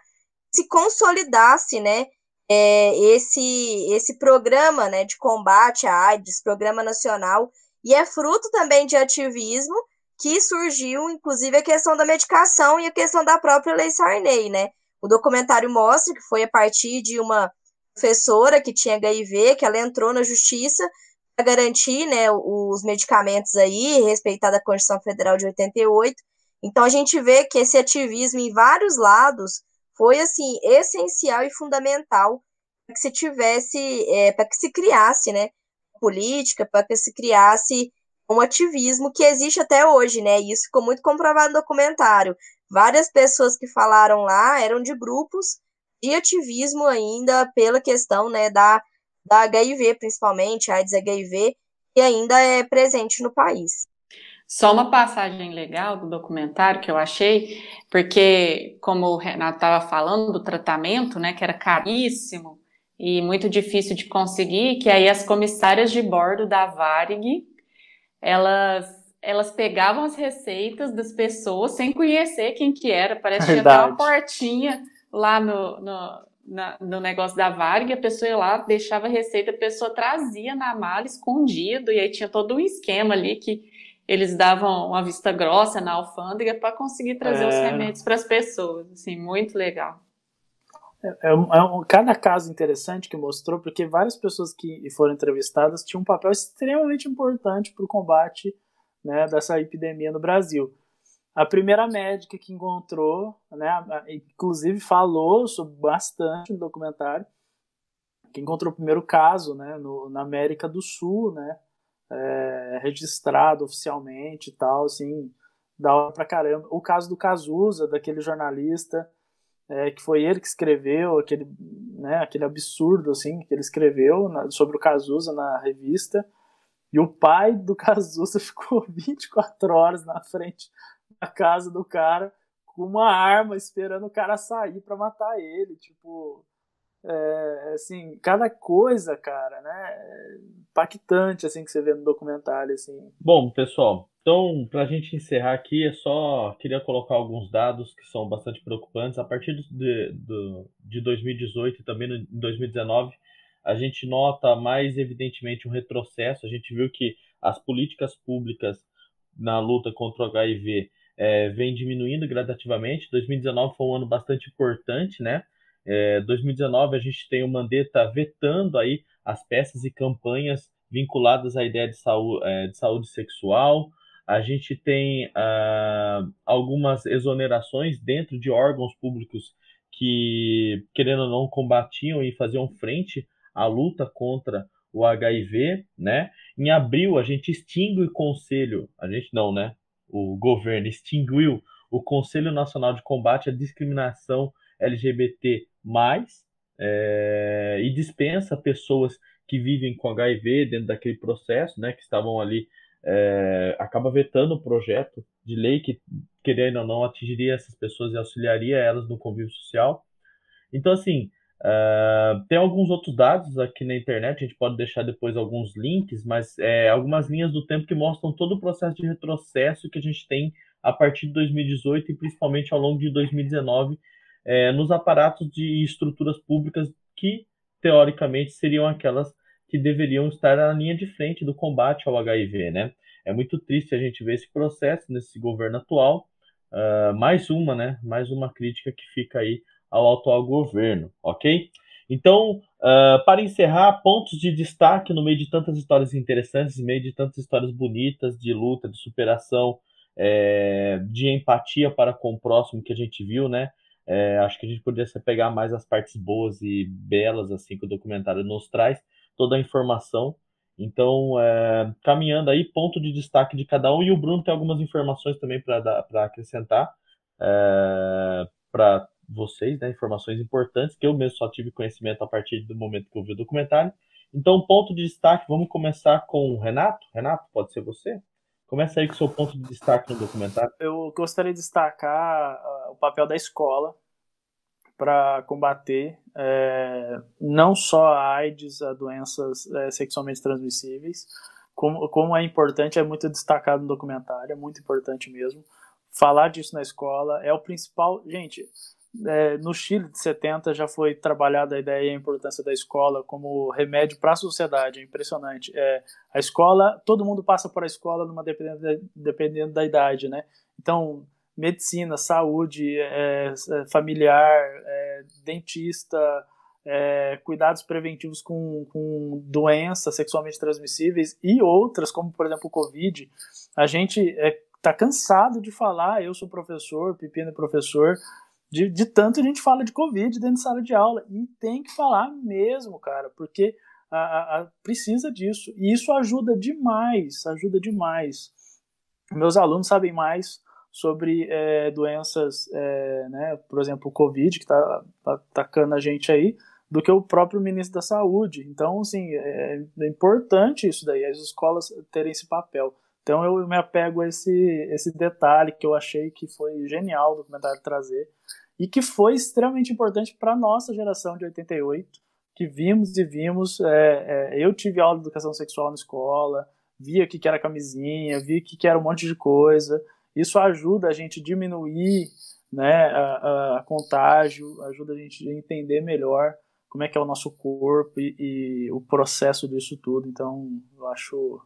se consolidasse, né, é, esse, esse programa, né, de combate à AIDS, programa nacional, e é fruto também de ativismo que surgiu, inclusive, a questão da medicação e a questão da própria Lei Sarney, né? O documentário mostra que foi a partir de uma professora que tinha HIV, que ela entrou na justiça para garantir né, os medicamentos aí, respeitada a Constituição Federal de 88. Então a gente vê que esse ativismo em vários lados foi assim essencial e fundamental para que se tivesse, é, para que se criasse, né, política, para que se criasse um ativismo que existe até hoje, né? E isso ficou muito comprovado no documentário. Várias pessoas que falaram lá eram de grupos de ativismo ainda pela questão, né, da, da HIV, principalmente, AIDS HIV, que ainda é presente no país. Só uma passagem legal do documentário que eu achei, porque, como o Renato estava falando do tratamento, né, que era caríssimo e muito difícil de conseguir, que aí as comissárias de bordo da Varig, elas elas pegavam as receitas das pessoas sem conhecer quem que era, parece que tinha até uma portinha lá no, no, na, no negócio da Varig, a pessoa ia lá, deixava a receita, a pessoa trazia na mala escondido, e aí tinha todo um esquema ali que eles davam uma vista grossa na alfândega para conseguir trazer é... os remédios para as pessoas, assim, muito legal. É, é, é um, cada caso interessante que mostrou, porque várias pessoas que foram entrevistadas tinham um papel extremamente importante para o combate né, dessa epidemia no Brasil. A primeira médica que encontrou, né, inclusive falou sobre bastante no documentário, que encontrou o primeiro caso né, no, na América do Sul, né, é, registrado oficialmente e tal, assim, da hora pra caramba. O caso do Cazuza, daquele jornalista, é, que foi ele que escreveu aquele, né, aquele absurdo, assim, que ele escreveu na, sobre o Cazuza na revista, e o pai do Cazuza ficou 24 horas na frente da casa do cara com uma arma esperando o cara sair para matar ele, tipo, é, assim, cada coisa, cara, né, impactante, assim, que você vê no documentário, assim. Bom, pessoal, então, para a gente encerrar aqui, é só queria colocar alguns dados que são bastante preocupantes. A partir de, de, de 2018 e também em 2019, a gente nota mais evidentemente um retrocesso. A gente viu que as políticas públicas na luta contra o HIV é, vem diminuindo gradativamente. 2019 foi um ano bastante importante, né? É, 2019 a gente tem o Mandetta vetando aí as peças e campanhas vinculadas à ideia de saúde, é, de saúde sexual. A gente tem uh, algumas exonerações dentro de órgãos públicos que, querendo ou não, combatiam e faziam frente à luta contra o HIV, né? Em abril, a gente extingue o conselho, a gente não, né? O governo extinguiu o Conselho Nacional de Combate à Discriminação LGBT+, é, e dispensa pessoas que vivem com HIV dentro daquele processo, né, que estavam ali, é, acaba vetando o projeto de lei que, querendo ou não, atingiria essas pessoas e auxiliaria elas no convívio social. Então, assim, uh, tem alguns outros dados aqui na internet, a gente pode deixar depois alguns links, mas é, algumas linhas do tempo que mostram todo o processo de retrocesso que a gente tem a partir de 2018 e principalmente ao longo de 2019 é, nos aparatos de estruturas públicas que, teoricamente, seriam aquelas que deveriam estar na linha de frente do combate ao HIV, né? É muito triste a gente ver esse processo nesse governo atual. Uh, mais uma, né? Mais uma crítica que fica aí ao atual governo, ok? Então, uh, para encerrar, pontos de destaque no meio de tantas histórias interessantes, no meio de tantas histórias bonitas de luta, de superação, é, de empatia para com o próximo que a gente viu, né? É, acho que a gente poderia pegar mais as partes boas e belas assim que o documentário nos traz, toda a informação. Então, é, caminhando aí, ponto de destaque de cada um, e o Bruno tem algumas informações também para acrescentar é, para vocês, né, informações importantes, que eu mesmo só tive conhecimento a partir do momento que eu vi o documentário. Então, ponto de destaque, vamos começar com o Renato. Renato, pode ser você? Começa aí com o seu ponto de destaque no documentário. Eu gostaria de destacar uh, o papel da escola para combater é, não só a AIDS, a doenças é, sexualmente transmissíveis, como, como é importante, é muito destacado no documentário, é muito importante mesmo. Falar disso na escola é o principal. Gente, é, no Chile de 70 já foi trabalhada a ideia e a importância da escola como remédio para a sociedade, é impressionante. É, a escola, todo mundo passa por a escola numa dependendo dependendo da idade, né? Então, medicina, saúde, é, é familiar, é, dentista, é, cuidados preventivos com, com doenças sexualmente transmissíveis e outras, como por exemplo o Covid, a gente está cansado de falar, eu sou professor, Pepino é professor, de, de tanto a gente fala de Covid dentro de sala de aula. E tem que falar mesmo, cara, porque a, a, a precisa disso. E isso ajuda demais, ajuda demais. Meus alunos sabem mais sobre é, doenças, é, né, por exemplo, o Covid, que está atacando a gente aí, do que o próprio ministro da Saúde. Então, assim, é, é importante isso daí, as escolas terem esse papel. Então, eu me apego a esse, esse detalhe que eu achei que foi genial o documentário trazer, e que foi extremamente importante para a nossa geração de 88, que vimos e vimos. É, é, eu tive aula de educação sexual na escola, via o que era camisinha, via o que era um monte de coisa. Isso ajuda a gente a diminuir né, a, a, contágio, ajuda a gente a entender melhor como é que é o nosso corpo e, e o processo disso tudo. Então, eu acho,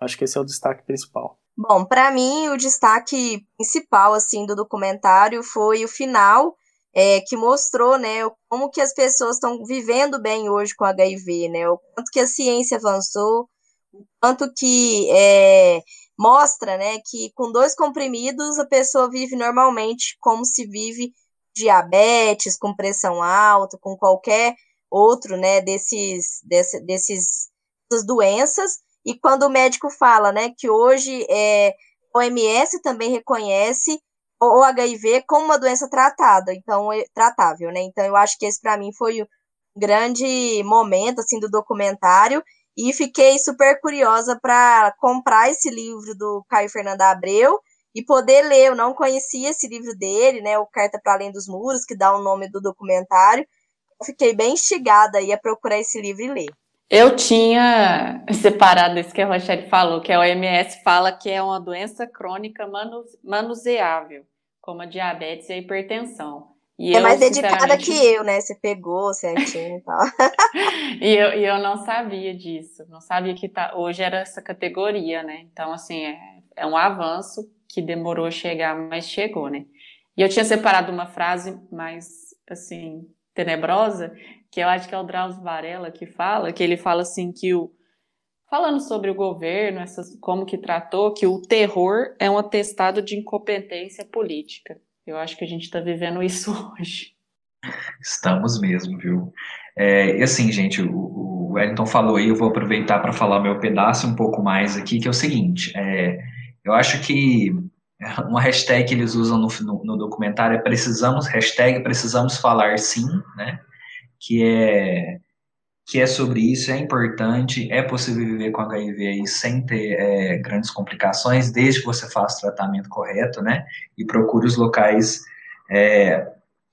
acho que esse é o destaque principal. Bom, para mim o destaque principal assim do documentário foi o final, é, que mostrou, né, como que as pessoas estão vivendo bem hoje com HIV, né, o quanto que a ciência avançou, o quanto que é, mostra, né, que com dois comprimidos a pessoa vive normalmente como se vive diabetes, com pressão alta, com qualquer outro, né, desses, desse, desses, dessas doenças, e quando o médico fala, né, que hoje é, a OMS também reconhece o HIV como uma doença tratada, então é tratável, né? Então eu acho que esse para mim foi um grande momento assim do documentário e fiquei super curiosa para comprar esse livro do Caio Fernando Abreu e poder ler. Eu não conhecia esse livro dele, né? O Carta para Além dos Muros, que dá o nome do documentário. Fiquei bem instigada a procurar esse livro e ler. Eu tinha separado isso que a Rochelle falou, que a OMS fala que é uma doença crônica manuseável, como a diabetes e a hipertensão. E é eu, mais dedicada que eu, né? Você pegou certinho e tal. e, eu, e eu não sabia disso. Não sabia que tá, hoje era essa categoria, né? Então, assim, é, é um avanço que demorou a chegar, mas chegou, né? E eu tinha separado uma frase mais, assim, tenebrosa, que eu acho que é o Drauzio Varela que fala, que ele fala assim que o falando sobre o governo, essas, como que tratou, que o terror é um atestado de incompetência política. Eu acho que a gente está vivendo isso hoje. Estamos mesmo, viu? É, e assim, gente, o, o Wellington falou aí, eu vou aproveitar para falar meu pedaço um pouco mais aqui, que é o seguinte, é, eu acho que uma hashtag que eles usam no, no, no documentário é precisamos, hashtag precisamos falar sim, né? que é que é sobre isso, é importante, é possível viver com HIV aí sem ter é, grandes complicações, desde que você faça o tratamento correto, né, e procure os locais é,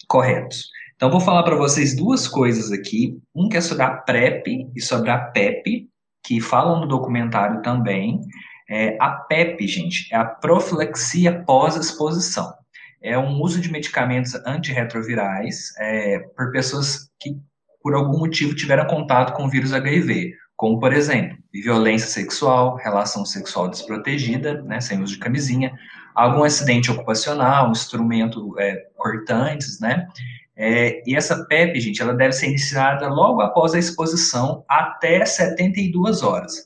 corretos. Então, vou falar para vocês duas coisas aqui, um que é sobre a PrEP e sobre a PEP, que falam no documentário também. É, a PEP, gente, é a profilaxia pós-exposição. é um uso de medicamentos antirretrovirais é, por pessoas que, por algum motivo, tiveram contato com o vírus HIV, como, por exemplo, violência sexual, relação sexual desprotegida, né, sem uso de camisinha, algum acidente ocupacional, instrumento é, cortantes, né, é, e essa PEP, gente, ela deve ser iniciada logo após a exposição, até 72 horas.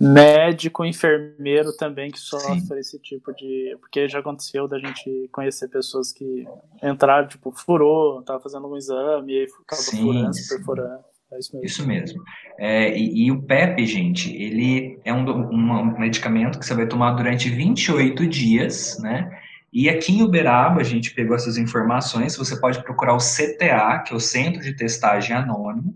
Médico, enfermeiro também que sofre Sim. esse tipo de. Porque já aconteceu da gente conhecer pessoas que entraram, tipo, furou, tava fazendo um exame e acabou sim, furando, sim. perfurando. É isso mesmo. Isso mesmo. É, e, e, o PEP, gente, ele é um, um medicamento que você vai tomar durante 28 dias, né? E aqui em Uberaba, a gente pegou essas informações, você pode procurar o CTA, que é o Centro de Testagem Anônimo,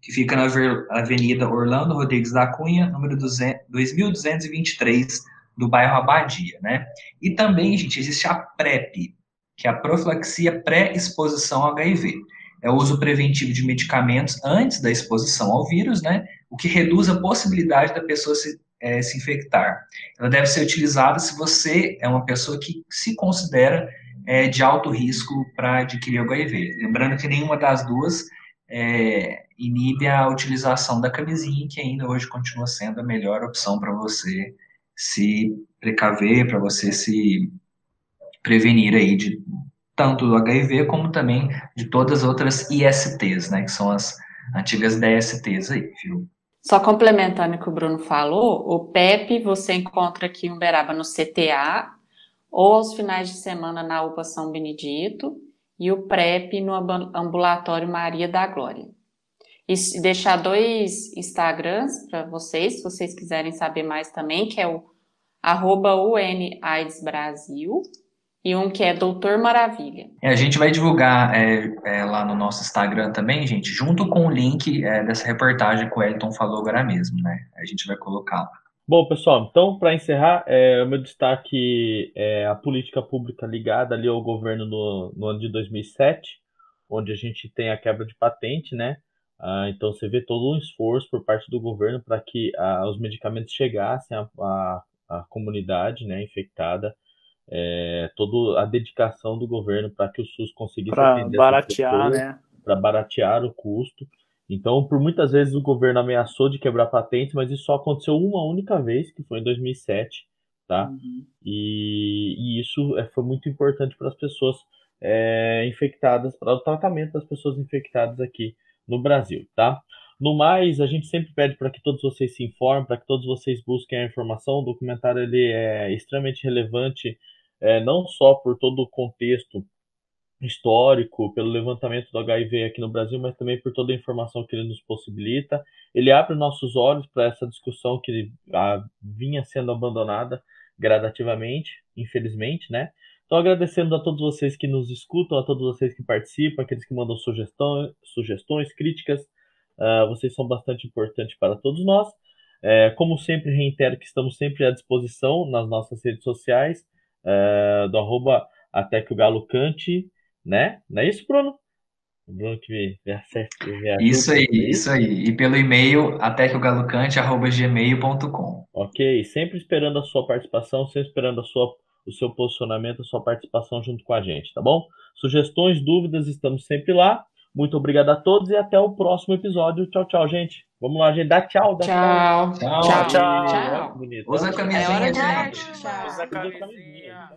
que fica na Avenida Orlando Rodrigues da Cunha, número 2223, do bairro Abadia, né? E também, gente, existe a PrEP, que é a profilaxia pré-exposição ao HIV. É o uso preventivo de medicamentos antes da exposição ao vírus, né? O que reduz a possibilidade da pessoa se é, se infectar. Ela deve ser utilizada se você é uma pessoa que se considera é, de alto risco para adquirir o HIV. Lembrando que nenhuma das duas é, inibe a utilização da camisinha, que ainda hoje continua sendo a melhor opção para você se precaver, para você se prevenir aí de tanto do HIV como também de todas as outras ISTs, né, que são as antigas DSTs aí, viu? Só complementando o que o Bruno falou, o PEP você encontra aqui em Uberaba no CTA, ou aos finais de semana na UPA São Benedito, e o PrEP no Ambulatório Maria da Glória. E deixar dois Instagrams para vocês, se vocês quiserem saber mais também, que é o arroba Brasil e um que é Doutor Maravilha. É, a gente vai divulgar é, é, lá no nosso Instagram também, gente, junto com o link é, dessa reportagem que o Elton falou agora mesmo, né? A gente vai colocar lá. Bom, pessoal, então, para encerrar, é, o meu destaque é a política pública ligada ali ao governo no, no ano de 2007, onde a gente tem a quebra de patente, né? Ah, então, você vê todo um esforço por parte do governo para que ah, os medicamentos chegassem à, comunidade né, infectada é, toda a dedicação do governo para que o SUS conseguisse para baratear, né? Para baratear o custo. Então, por muitas vezes o governo ameaçou de quebrar patentes, mas isso só aconteceu uma única vez, que foi em 2007, tá? Uhum. E, e, isso é, foi muito importante para as pessoas é, infectadas, para o tratamento das pessoas infectadas aqui no Brasil, tá? No mais, a gente sempre pede para que todos vocês se informem, para que todos vocês busquem a informação. O documentário ele é extremamente relevante é, não só por todo o contexto histórico, pelo levantamento do HIV aqui no Brasil, mas também por toda a informação que ele nos possibilita. Ele abre nossos olhos para essa discussão que a, vinha sendo abandonada gradativamente, infelizmente, né? Então, agradecendo a todos vocês que nos escutam, a todos vocês que participam, aqueles que mandam sugestões, sugestões críticas, uh, vocês são bastante importantes para todos nós. É, como sempre, reitero que estamos sempre à disposição nas nossas redes sociais uh, do arroba até que o galo cante, né? Não é isso, Bruno? O Bruno que vê, acerta, vê Isso aí, isso aí. E pelo e-mail até que o galo cante, arroba gmail.com. Ok, sempre esperando a sua participação, sempre esperando a sua, o seu posicionamento, a sua participação junto com a gente, tá bom? Sugestões, dúvidas, estamos sempre lá. Muito obrigado a todos e até o próximo episódio. Tchau, tchau, gente. Vamos lá, gente. Dá tchau. Dá tchau. Tchau. Tchau. tchau. tchau. Usa a camisinha, é gente. Tchau. Usa a camisinha.